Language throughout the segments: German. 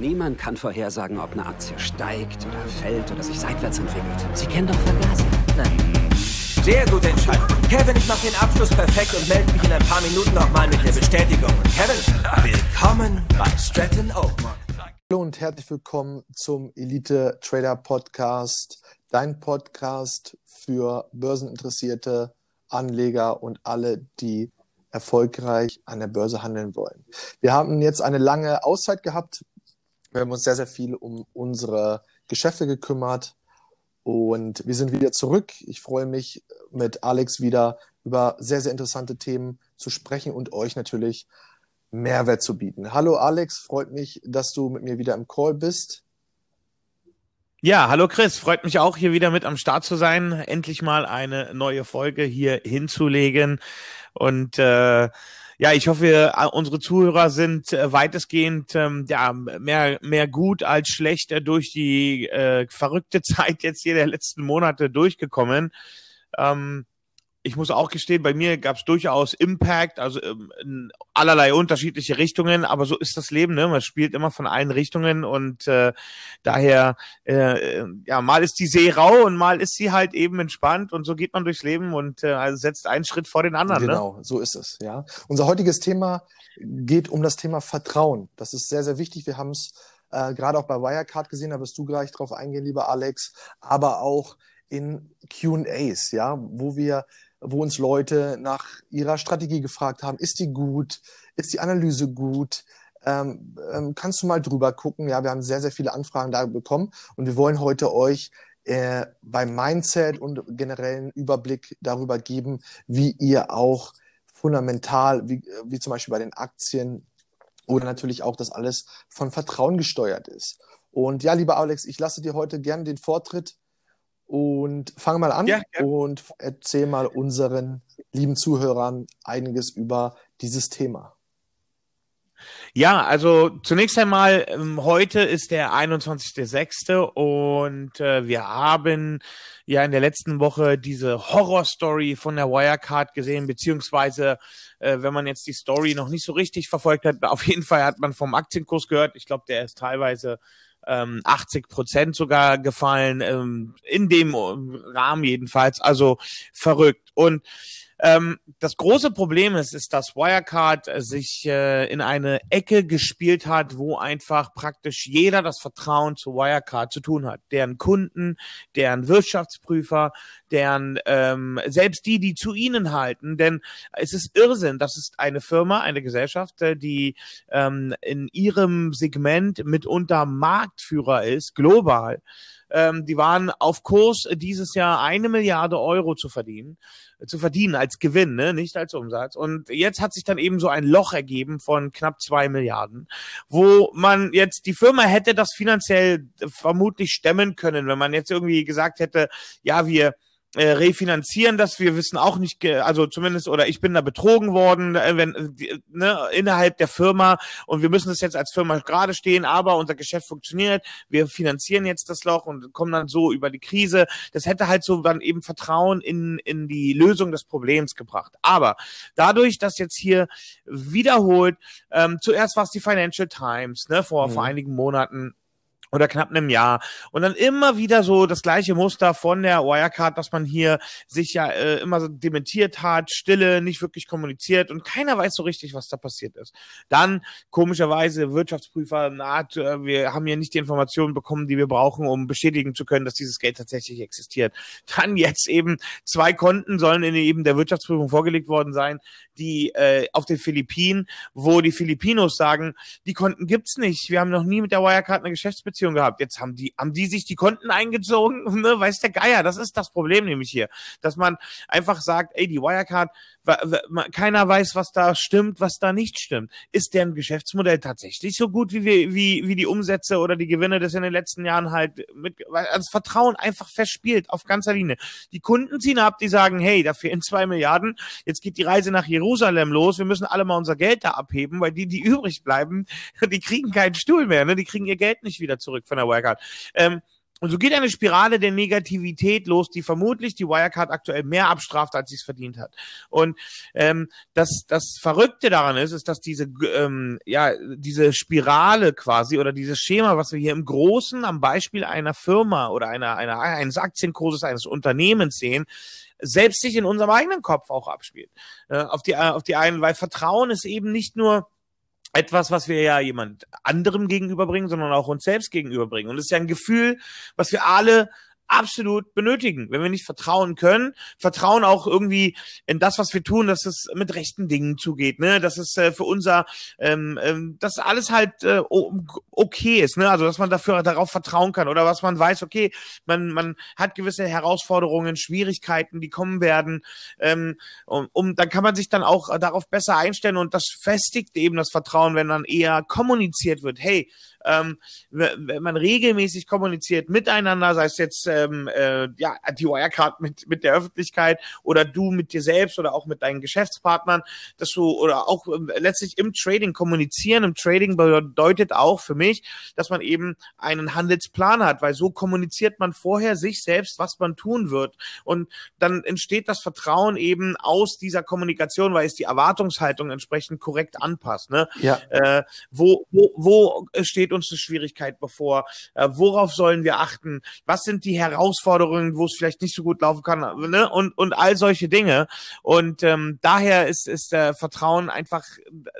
Niemand kann vorhersagen, ob eine Aktie steigt oder fällt oder sich seitwärts entwickelt. Sie kennen doch Vergaser. Nein. Sehr gute Entscheidung. Kevin, ich mache den Abschluss perfekt und melde mich in ein paar Minuten nochmal mit der Bestätigung. Kevin, willkommen bei Stratton Oakmont. Hallo und herzlich willkommen zum Elite Trader Podcast, dein Podcast für börseninteressierte Anleger und alle, die erfolgreich an der Börse handeln wollen. Wir haben jetzt eine lange Auszeit gehabt. Wir haben uns sehr, sehr viel um unsere Geschäfte gekümmert und wir sind wieder zurück. Ich freue mich, mit Alex wieder über sehr, sehr interessante Themen zu sprechen und euch natürlich Mehrwert zu bieten. Hallo Alex, freut mich, dass du mit mir wieder im Call bist. Ja, hallo Chris, freut mich auch hier wieder mit am Start zu sein, endlich mal eine neue Folge hier hinzulegen und äh, ja, ich hoffe, unsere Zuhörer sind äh, weitestgehend ähm, ja mehr mehr gut als schlecht äh, durch die äh, verrückte Zeit jetzt hier der letzten Monate durchgekommen. Ähm, ich muss auch gestehen, bei mir gab es durchaus Impact, also ähm, in allerlei unterschiedliche Richtungen, aber so ist das Leben, ne? Man spielt immer von allen Richtungen und äh, daher, äh, ja, mal ist die See rau und mal ist sie halt eben entspannt und so geht man durchs Leben und äh, also setzt einen Schritt vor den anderen. Ne? Genau, ne? so ist es, ja. Unser heutiges Thema geht um das Thema Vertrauen. Das ist sehr, sehr wichtig. Wir haben es äh, gerade auch bei Wirecard gesehen, da wirst du gleich drauf eingehen, lieber Alex, aber auch in Q&As, ja, wo wir wo uns Leute nach ihrer Strategie gefragt haben, ist die gut, ist die Analyse gut, ähm, ähm, kannst du mal drüber gucken. Ja, wir haben sehr, sehr viele Anfragen da bekommen und wir wollen heute euch äh, beim Mindset und generellen Überblick darüber geben, wie ihr auch fundamental, wie, wie zum Beispiel bei den Aktien oder natürlich auch, dass alles von Vertrauen gesteuert ist. Und ja, lieber Alex, ich lasse dir heute gerne den Vortritt und fang mal an ja, ja. und erzähl mal unseren lieben Zuhörern einiges über dieses Thema. Ja, also zunächst einmal, ähm, heute ist der 21.06. und äh, wir haben ja in der letzten Woche diese Horror-Story von der Wirecard gesehen, beziehungsweise äh, wenn man jetzt die Story noch nicht so richtig verfolgt hat, auf jeden Fall hat man vom Aktienkurs gehört. Ich glaube, der ist teilweise ähm, 80 Prozent sogar gefallen, ähm, in dem Rahmen jedenfalls, also verrückt. Und ähm, das große Problem ist, ist, dass Wirecard äh, sich äh, in eine Ecke gespielt hat, wo einfach praktisch jeder das Vertrauen zu Wirecard zu tun hat. Deren Kunden, deren Wirtschaftsprüfer, deren ähm, selbst die, die zu ihnen halten. Denn es ist Irrsinn. Das ist eine Firma, eine Gesellschaft, äh, die ähm, in ihrem Segment mitunter Marktführer ist, global. Ähm, die waren auf Kurs, dieses Jahr eine Milliarde Euro zu verdienen, äh, zu verdienen als Gewinn, ne? nicht als Umsatz. Und jetzt hat sich dann eben so ein Loch ergeben von knapp zwei Milliarden, wo man jetzt, die Firma hätte das finanziell vermutlich stemmen können, wenn man jetzt irgendwie gesagt hätte, ja, wir äh, refinanzieren das. Wir wissen auch nicht, also zumindest, oder ich bin da betrogen worden, äh, wenn, ne, innerhalb der Firma und wir müssen das jetzt als Firma gerade stehen, aber unser Geschäft funktioniert. Wir finanzieren jetzt das Loch und kommen dann so über die Krise. Das hätte halt so dann eben Vertrauen in, in die Lösung des Problems gebracht. Aber dadurch, dass jetzt hier wiederholt, ähm, zuerst war es die Financial Times, ne, vor, mhm. vor einigen Monaten, oder knapp einem Jahr. Und dann immer wieder so das gleiche Muster von der Wirecard, dass man hier sich ja äh, immer so dementiert hat, Stille, nicht wirklich kommuniziert und keiner weiß so richtig, was da passiert ist. Dann komischerweise Wirtschaftsprüfer, na, äh, wir haben ja nicht die Informationen bekommen, die wir brauchen, um bestätigen zu können, dass dieses Geld tatsächlich existiert. Dann jetzt eben zwei Konten sollen in eben der Wirtschaftsprüfung vorgelegt worden sein, die äh, auf den Philippinen, wo die Filipinos sagen, die Konten gibt's nicht. Wir haben noch nie mit der Wirecard eine Geschäftsbeziehung Beziehung gehabt. Jetzt haben die, haben die sich die Konten eingezogen, ne? weiß der Geier. Das ist das Problem nämlich hier. Dass man einfach sagt, ey, die Wirecard, keiner weiß, was da stimmt, was da nicht stimmt. Ist deren Geschäftsmodell tatsächlich so gut, wie, wir, wie, wie die Umsätze oder die Gewinne das in den letzten Jahren halt mit, das Vertrauen einfach verspielt auf ganzer Linie. Die Kunden ziehen ab, die sagen, hey, da fehlen zwei Milliarden, jetzt geht die Reise nach Jerusalem los, wir müssen alle mal unser Geld da abheben, weil die, die übrig bleiben, die kriegen keinen Stuhl mehr, ne? die kriegen ihr Geld nicht wieder zurück von der Wirecard. Ähm, und so geht eine Spirale der Negativität los, die vermutlich die Wirecard aktuell mehr abstraft, als sie es verdient hat. Und ähm, das, das Verrückte daran ist, ist, dass diese, ähm, ja, diese Spirale quasi oder dieses Schema, was wir hier im Großen am Beispiel einer Firma oder einer, einer eines Aktienkurses eines Unternehmens sehen, selbst sich in unserem eigenen Kopf auch abspielt. Äh, auf die auf die einen, weil Vertrauen ist eben nicht nur etwas, was wir ja jemand anderem gegenüberbringen, sondern auch uns selbst gegenüberbringen. Und es ist ja ein Gefühl, was wir alle absolut benötigen. Wenn wir nicht vertrauen können, vertrauen auch irgendwie in das, was wir tun, dass es mit rechten Dingen zugeht, ne, dass es äh, für unser, ähm, ähm, dass alles halt äh, okay ist, ne, also dass man dafür darauf vertrauen kann oder was man weiß, okay, man man hat gewisse Herausforderungen, Schwierigkeiten, die kommen werden, ähm, um, um dann kann man sich dann auch darauf besser einstellen und das festigt eben das Vertrauen, wenn dann eher kommuniziert wird, hey, ähm, wenn man regelmäßig kommuniziert miteinander, sei es jetzt ähm, äh, ja die Wirecard mit mit der Öffentlichkeit oder du mit dir selbst oder auch mit deinen Geschäftspartnern, dass du oder auch äh, letztlich im Trading kommunizieren. Im Trading bedeutet auch für mich, dass man eben einen Handelsplan hat, weil so kommuniziert man vorher sich selbst, was man tun wird und dann entsteht das Vertrauen eben aus dieser Kommunikation, weil es die Erwartungshaltung entsprechend korrekt anpasst. Ne? Ja. Äh, wo, wo, wo steht steht uns eine Schwierigkeit bevor? Äh, worauf sollen wir achten? Was sind die Herausforderungen, wo es vielleicht nicht so gut laufen kann? Ne? Und, und all solche Dinge. Und ähm, daher ist, ist äh, Vertrauen einfach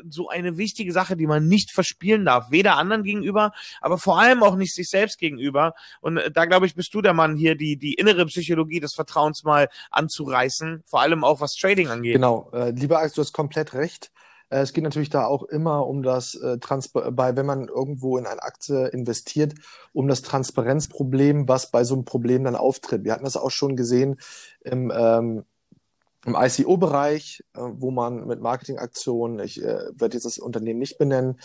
so eine wichtige Sache, die man nicht verspielen darf. Weder anderen gegenüber, aber vor allem auch nicht sich selbst gegenüber. Und äh, da, glaube ich, bist du der Mann hier, die, die innere Psychologie des Vertrauens mal anzureißen. Vor allem auch was Trading angeht. Genau. Äh, lieber Alex, du hast komplett recht. Äh, es geht natürlich da auch immer um das äh, Transpa bei, wenn man irgendwo in eine Aktie investiert, um das Transparenzproblem, was bei so einem Problem dann auftritt. Wir hatten das auch schon gesehen im, ähm, im ICO-Bereich, äh, wo man mit Marketingaktionen, ich äh, werde jetzt das Unternehmen nicht benennen,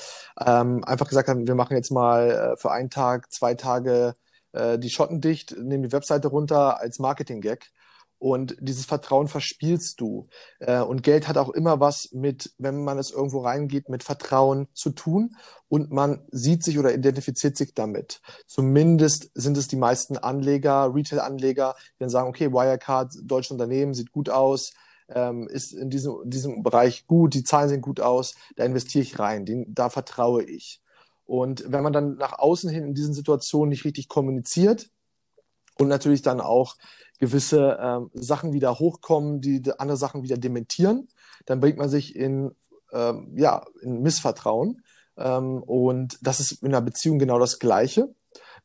ähm, einfach gesagt haben, wir machen jetzt mal äh, für einen Tag, zwei Tage äh, die Schotten dicht, nehmen die Webseite runter als Marketing-Gag. Und dieses Vertrauen verspielst du. Äh, und Geld hat auch immer was mit, wenn man es irgendwo reingeht, mit Vertrauen zu tun. Und man sieht sich oder identifiziert sich damit. Zumindest sind es die meisten Anleger, Retail-Anleger, die dann sagen, okay, Wirecard, deutsches Unternehmen, sieht gut aus, ähm, ist in diesem, diesem Bereich gut, die Zahlen sehen gut aus, da investiere ich rein, den, da vertraue ich. Und wenn man dann nach außen hin in diesen Situationen nicht richtig kommuniziert und natürlich dann auch gewisse ähm, Sachen wieder hochkommen, die andere Sachen wieder dementieren, dann bringt man sich in, ähm, ja, in Missvertrauen. Ähm, und das ist in einer Beziehung genau das Gleiche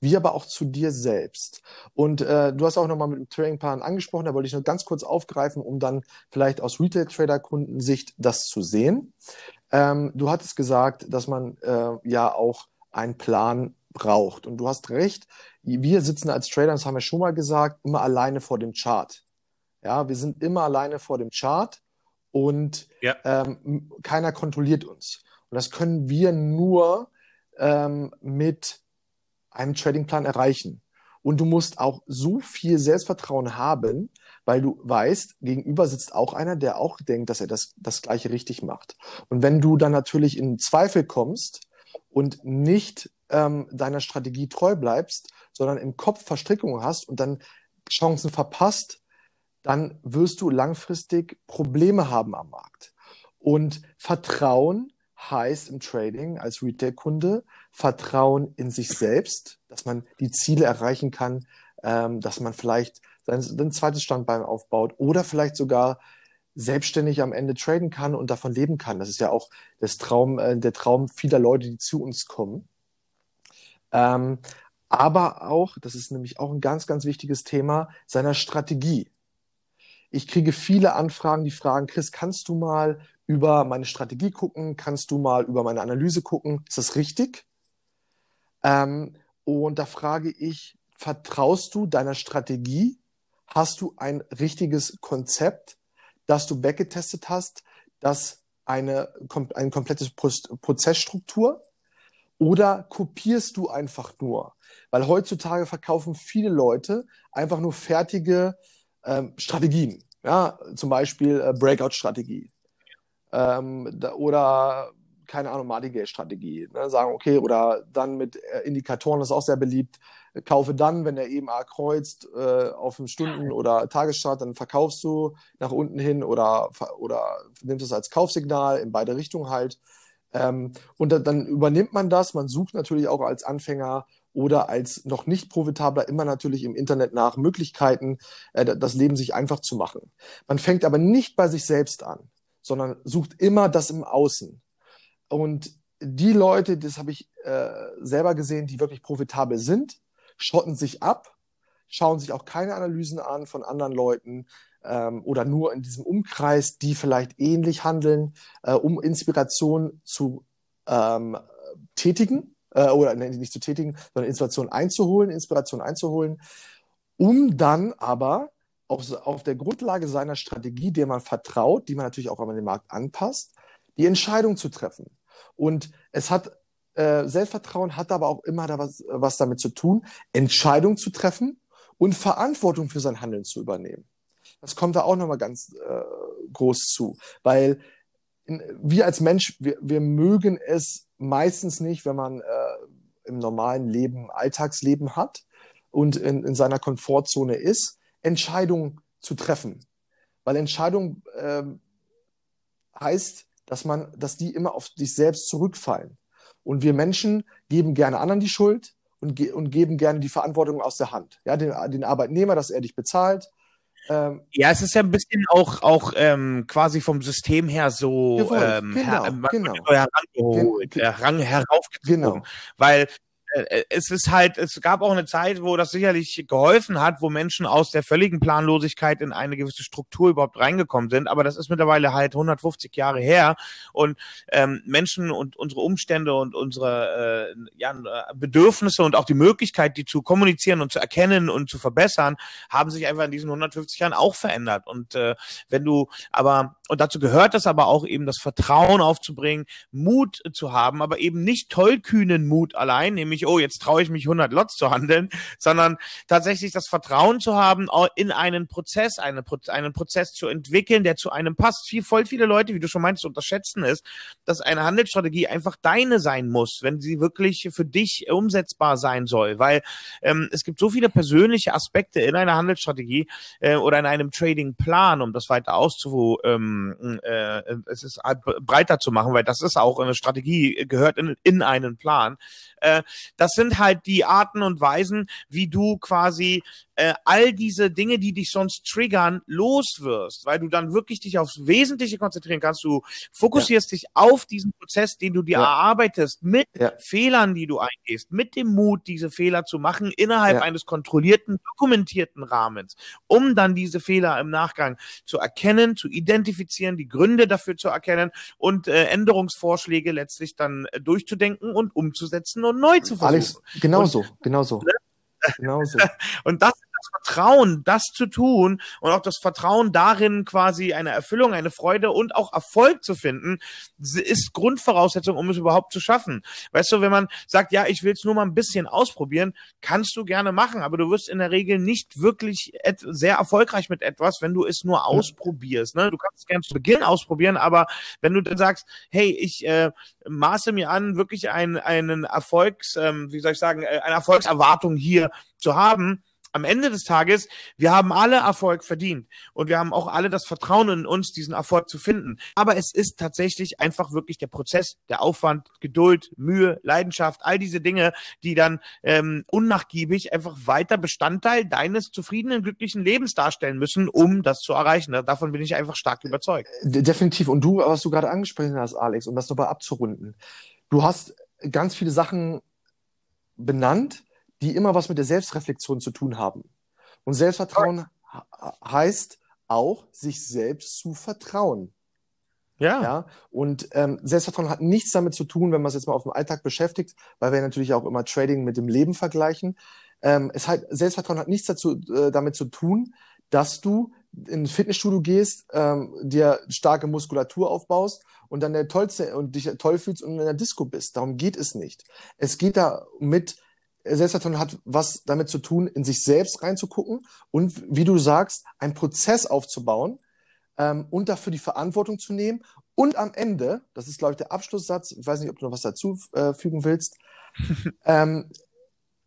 wie aber auch zu dir selbst. Und äh, du hast auch nochmal mit dem Tradingplan angesprochen, da wollte ich nur ganz kurz aufgreifen, um dann vielleicht aus Retail-Trader-Kundensicht das zu sehen. Ähm, du hattest gesagt, dass man äh, ja auch einen Plan braucht. Und du hast recht, wir sitzen als Trader, das haben wir schon mal gesagt, immer alleine vor dem Chart. Ja, wir sind immer alleine vor dem Chart und ja. ähm, keiner kontrolliert uns. Und das können wir nur ähm, mit einem Tradingplan erreichen. Und du musst auch so viel Selbstvertrauen haben, weil du weißt, gegenüber sitzt auch einer, der auch denkt, dass er das, das Gleiche richtig macht. Und wenn du dann natürlich in Zweifel kommst und nicht ähm, deiner Strategie treu bleibst, sondern im Kopf Verstrickungen hast und dann Chancen verpasst, dann wirst du langfristig Probleme haben am Markt. Und Vertrauen heißt im Trading als Retail-Kunde Vertrauen in sich selbst, dass man die Ziele erreichen kann, ähm, dass man vielleicht sein, sein zweites Standbein aufbaut oder vielleicht sogar selbstständig am Ende traden kann und davon leben kann. Das ist ja auch das Traum, äh, der Traum vieler Leute, die zu uns kommen. Ähm, aber auch, das ist nämlich auch ein ganz, ganz wichtiges Thema, seiner Strategie. Ich kriege viele Anfragen, die fragen, Chris, kannst du mal über meine Strategie gucken? Kannst du mal über meine Analyse gucken? Ist das richtig? Ähm, und da frage ich, vertraust du deiner Strategie? Hast du ein richtiges Konzept, das du weggetestet hast, das eine, eine komplette Prozessstruktur? Oder kopierst du einfach nur? Weil heutzutage verkaufen viele Leute einfach nur fertige ähm, Strategien. Ja, zum Beispiel äh, Breakout-Strategie. Ähm, da, oder keine Ahnung, Martingale-Strategie. Ne? Sagen, okay, oder dann mit äh, Indikatoren, das ist auch sehr beliebt, kaufe dann, wenn der EMA kreuzt, äh, auf einem Stunden- oder Tagesstart, dann verkaufst du nach unten hin oder, oder nimmst es als Kaufsignal in beide Richtungen halt. Ähm, und dann, übernimmt man das. Man sucht natürlich auch als Anfänger oder als noch nicht profitabler immer natürlich im Internet nach Möglichkeiten, äh, das Leben sich einfach zu machen. Man fängt aber nicht bei sich selbst an, sondern sucht immer das im Außen. Und die Leute, das habe ich äh, selber gesehen, die wirklich profitabel sind, schotten sich ab, schauen sich auch keine Analysen an von anderen Leuten ähm, oder nur in diesem Umkreis, die vielleicht ähnlich handeln, äh, um Inspiration zu ähm, tätigen äh, oder nee, nicht zu tätigen, sondern Inspiration einzuholen, Inspiration einzuholen, um dann aber auf, auf der Grundlage seiner Strategie, der man vertraut, die man natürlich auch an den Markt anpasst, die Entscheidung zu treffen. Und es hat äh, Selbstvertrauen hat aber auch immer da was, was damit zu tun, Entscheidungen zu treffen und Verantwortung für sein Handeln zu übernehmen. Das kommt da auch nochmal ganz äh, groß zu, weil wir als Mensch, wir, wir mögen es meistens nicht, wenn man äh, im normalen Leben, Alltagsleben hat und in, in seiner Komfortzone ist, Entscheidungen zu treffen. Weil Entscheidung äh, heißt, dass man, dass die immer auf sich selbst zurückfallen. Und wir Menschen geben gerne anderen die Schuld und, ge und geben gerne die Verantwortung aus der Hand. Ja, den, den Arbeitnehmer, dass er dich bezahlt, ähm, ja, es ist ja ein bisschen auch, auch ähm, quasi vom System her so ähm, genau, her, genau. herangeholt, Gen heran, heraufgezogen. Genau. Weil äh, äh, es ist halt, es gab auch eine Zeit, wo das sicherlich geholfen hat, wo Menschen aus der völligen Planlosigkeit in eine gewisse Struktur überhaupt reingekommen sind. Aber das ist mittlerweile halt 150 Jahre her und ähm, Menschen und unsere Umstände und unsere äh, ja, Bedürfnisse und auch die Möglichkeit, die zu kommunizieren und zu erkennen und zu verbessern, haben sich einfach in diesen 150 Jahren auch verändert. Und äh, wenn du aber und dazu gehört es aber auch eben das Vertrauen aufzubringen, Mut zu haben, aber eben nicht tollkühnen Mut allein, nämlich, oh, jetzt traue ich mich 100 Lots zu handeln, sondern tatsächlich das Vertrauen zu haben, in einen Prozess, eine, einen Prozess zu entwickeln, der zu einem passt. Viel, voll viele Leute, wie du schon meinst, unterschätzen ist, dass eine Handelsstrategie einfach deine sein muss, wenn sie wirklich für dich umsetzbar sein soll, weil ähm, es gibt so viele persönliche Aspekte in einer Handelsstrategie äh, oder in einem Trading-Plan, um das weiter auszu ähm, ähm, äh, es ist breiter zu machen, weil das ist auch eine Strategie, gehört in, in einen Plan. Äh, das sind halt die Arten und Weisen, wie du quasi äh, all diese Dinge, die dich sonst triggern, loswirst, weil du dann wirklich dich aufs Wesentliche konzentrieren kannst. Du fokussierst ja. dich auf diesen Prozess, den du dir ja. erarbeitest, mit ja. Fehlern, die du eingehst, mit dem Mut, diese Fehler zu machen, innerhalb eines kontrollierten, dokumentierten Rahmens, um dann diese Fehler im Nachgang zu erkennen, zu identifizieren, die Gründe dafür zu erkennen und äh, Änderungsvorschläge letztlich dann äh, durchzudenken und umzusetzen und neu zu versuchen. Alex, genauso, genauso. Ne? Genauso. und das das Vertrauen, das zu tun und auch das Vertrauen darin, quasi eine Erfüllung, eine Freude und auch Erfolg zu finden, ist Grundvoraussetzung, um es überhaupt zu schaffen. Weißt du, wenn man sagt, ja, ich will es nur mal ein bisschen ausprobieren, kannst du gerne machen, aber du wirst in der Regel nicht wirklich sehr erfolgreich mit etwas, wenn du es nur ausprobierst. Ne? Du kannst es gerne zu Beginn ausprobieren, aber wenn du dann sagst, hey, ich äh, maße mir an, wirklich einen, einen Erfolgs, ähm, wie soll ich sagen, äh, eine Erfolgserwartung hier zu haben, am Ende des Tages, wir haben alle Erfolg verdient und wir haben auch alle das Vertrauen in uns, diesen Erfolg zu finden. Aber es ist tatsächlich einfach wirklich der Prozess, der Aufwand, Geduld, Mühe, Leidenschaft, all diese Dinge, die dann ähm, unnachgiebig einfach weiter Bestandteil deines zufriedenen, glücklichen Lebens darstellen müssen, um das zu erreichen. Davon bin ich einfach stark überzeugt. Definitiv. Und du, was du gerade angesprochen hast, Alex, um das nochmal abzurunden, du hast ganz viele Sachen benannt, die immer was mit der Selbstreflexion zu tun haben. Und Selbstvertrauen heißt auch, sich selbst zu vertrauen. Ja. ja? Und ähm, Selbstvertrauen hat nichts damit zu tun, wenn man es jetzt mal auf den Alltag beschäftigt, weil wir natürlich auch immer Trading mit dem Leben vergleichen. Ähm, es hat, Selbstvertrauen hat nichts dazu, äh, damit zu tun, dass du in ein Fitnessstudio gehst, ähm, dir starke Muskulatur aufbaust und dann der tollste und dich toll fühlst und in der Disco bist. Darum geht es nicht. Es geht da mit Selbstvertrauen hat was damit zu tun, in sich selbst reinzugucken und, wie du sagst, einen Prozess aufzubauen ähm, und dafür die Verantwortung zu nehmen Und am Ende, das ist, glaube ich, der Abschlusssatz, ich weiß nicht, ob du noch was dazu äh, fügen willst, ähm,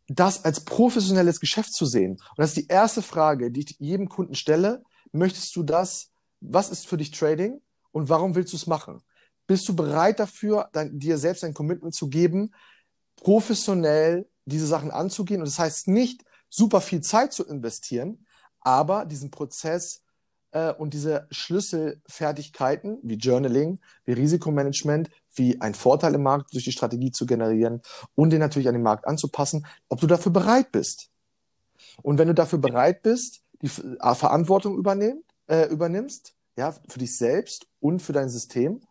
das als professionelles Geschäft zu sehen. Und das ist die erste Frage, die ich jedem Kunden stelle. Möchtest du das? Was ist für dich Trading und warum willst du es machen? Bist du bereit dafür, dein, dir selbst ein Commitment zu geben, professionell diese Sachen anzugehen? Und das heißt nicht, super viel Zeit zu investieren, aber diesen Prozess äh, und diese Schlüsselfertigkeiten wie Journaling, wie Risikomanagement, wie ein Vorteil im Markt durch die Strategie zu generieren und den natürlich an den Markt anzupassen, ob du dafür bereit bist. Und wenn du dafür bereit bist, die äh, Verantwortung übernehmen, äh, übernimmst, ja, für dich selbst und für dein System,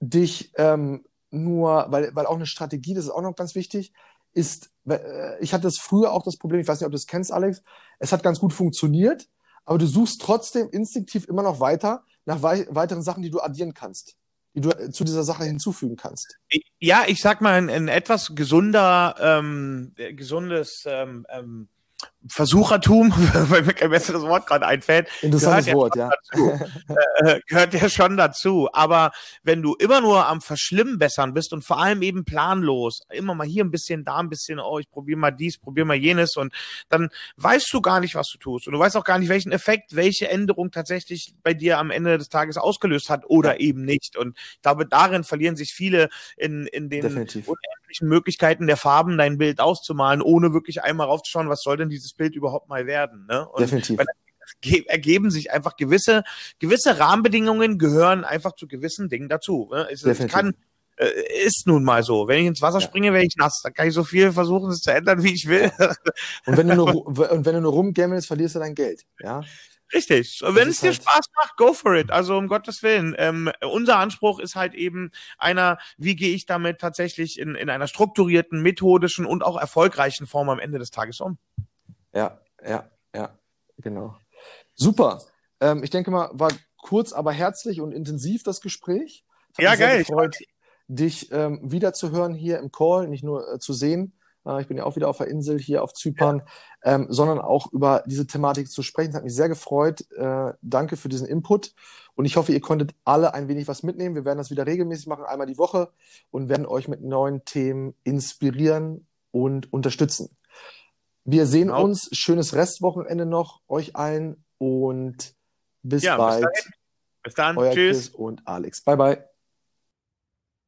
dich ähm, nur, weil, weil auch eine Strategie, das ist auch noch ganz wichtig, ist, äh, ich hatte das früher auch das Problem, ich weiß nicht, ob du das kennst, Alex, es hat ganz gut funktioniert, aber du suchst trotzdem instinktiv immer noch weiter nach wei weiteren Sachen, die du addieren kannst, die du äh, zu dieser Sache hinzufügen kannst. Ja, ich sag mal, ein, ein etwas gesunder, ähm, gesundes ähm, ähm, Versuchertum, weil mir kein besseres Wort gerade einfällt. Interessantes ja Wort, ja. äh, gehört ja schon dazu. Aber wenn du immer nur am Verschlimmbessern bist und vor allem eben planlos, immer mal hier ein bisschen, da ein bisschen, oh, ich probiere mal dies, probiere mal jenes und dann weißt du gar nicht, was du tust. Und du weißt auch gar nicht, welchen Effekt, welche Änderung tatsächlich bei dir am Ende des Tages ausgelöst hat oder ja. eben nicht. Und ich glaube, darin verlieren sich viele in, in den Definitiv. unendlichen Möglichkeiten der Farben, dein Bild auszumalen, ohne wirklich einmal raufzuschauen, was soll denn dieses dieses Bild überhaupt mal werden. Ne? Und Definitiv. ergeben sich einfach gewisse, gewisse Rahmenbedingungen gehören einfach zu gewissen Dingen dazu. Ne? Es, es kann, äh, ist nun mal so. Wenn ich ins Wasser ja. springe, werde ich nass. Dann kann ich so viel versuchen, es zu ändern, wie ich will. Und wenn du nur, und wenn du nur rumgammelst, verlierst du dein Geld. Ja. Richtig. Und wenn es dir halt Spaß macht, go for it. Also um Gottes Willen. Ähm, unser Anspruch ist halt eben einer, wie gehe ich damit tatsächlich in, in einer strukturierten, methodischen und auch erfolgreichen Form am Ende des Tages um. Ja, ja, ja, genau. Super. Ähm, ich denke mal, war kurz, aber herzlich und intensiv das Gespräch. Hat ja, geil. Gefreut, dich ähm, wiederzuhören hier im Call, nicht nur äh, zu sehen. Äh, ich bin ja auch wieder auf der Insel hier auf Zypern, ja. ähm, sondern auch über diese Thematik zu sprechen. Das hat mich sehr gefreut. Äh, danke für diesen Input. Und ich hoffe, ihr konntet alle ein wenig was mitnehmen. Wir werden das wieder regelmäßig machen, einmal die Woche und werden euch mit neuen Themen inspirieren und unterstützen. Wir sehen genau. uns. Schönes Restwochenende noch euch allen und bis ja, bald. Bis, bis dann. Euer Tschüss. Chris und Alex. Bye, bye.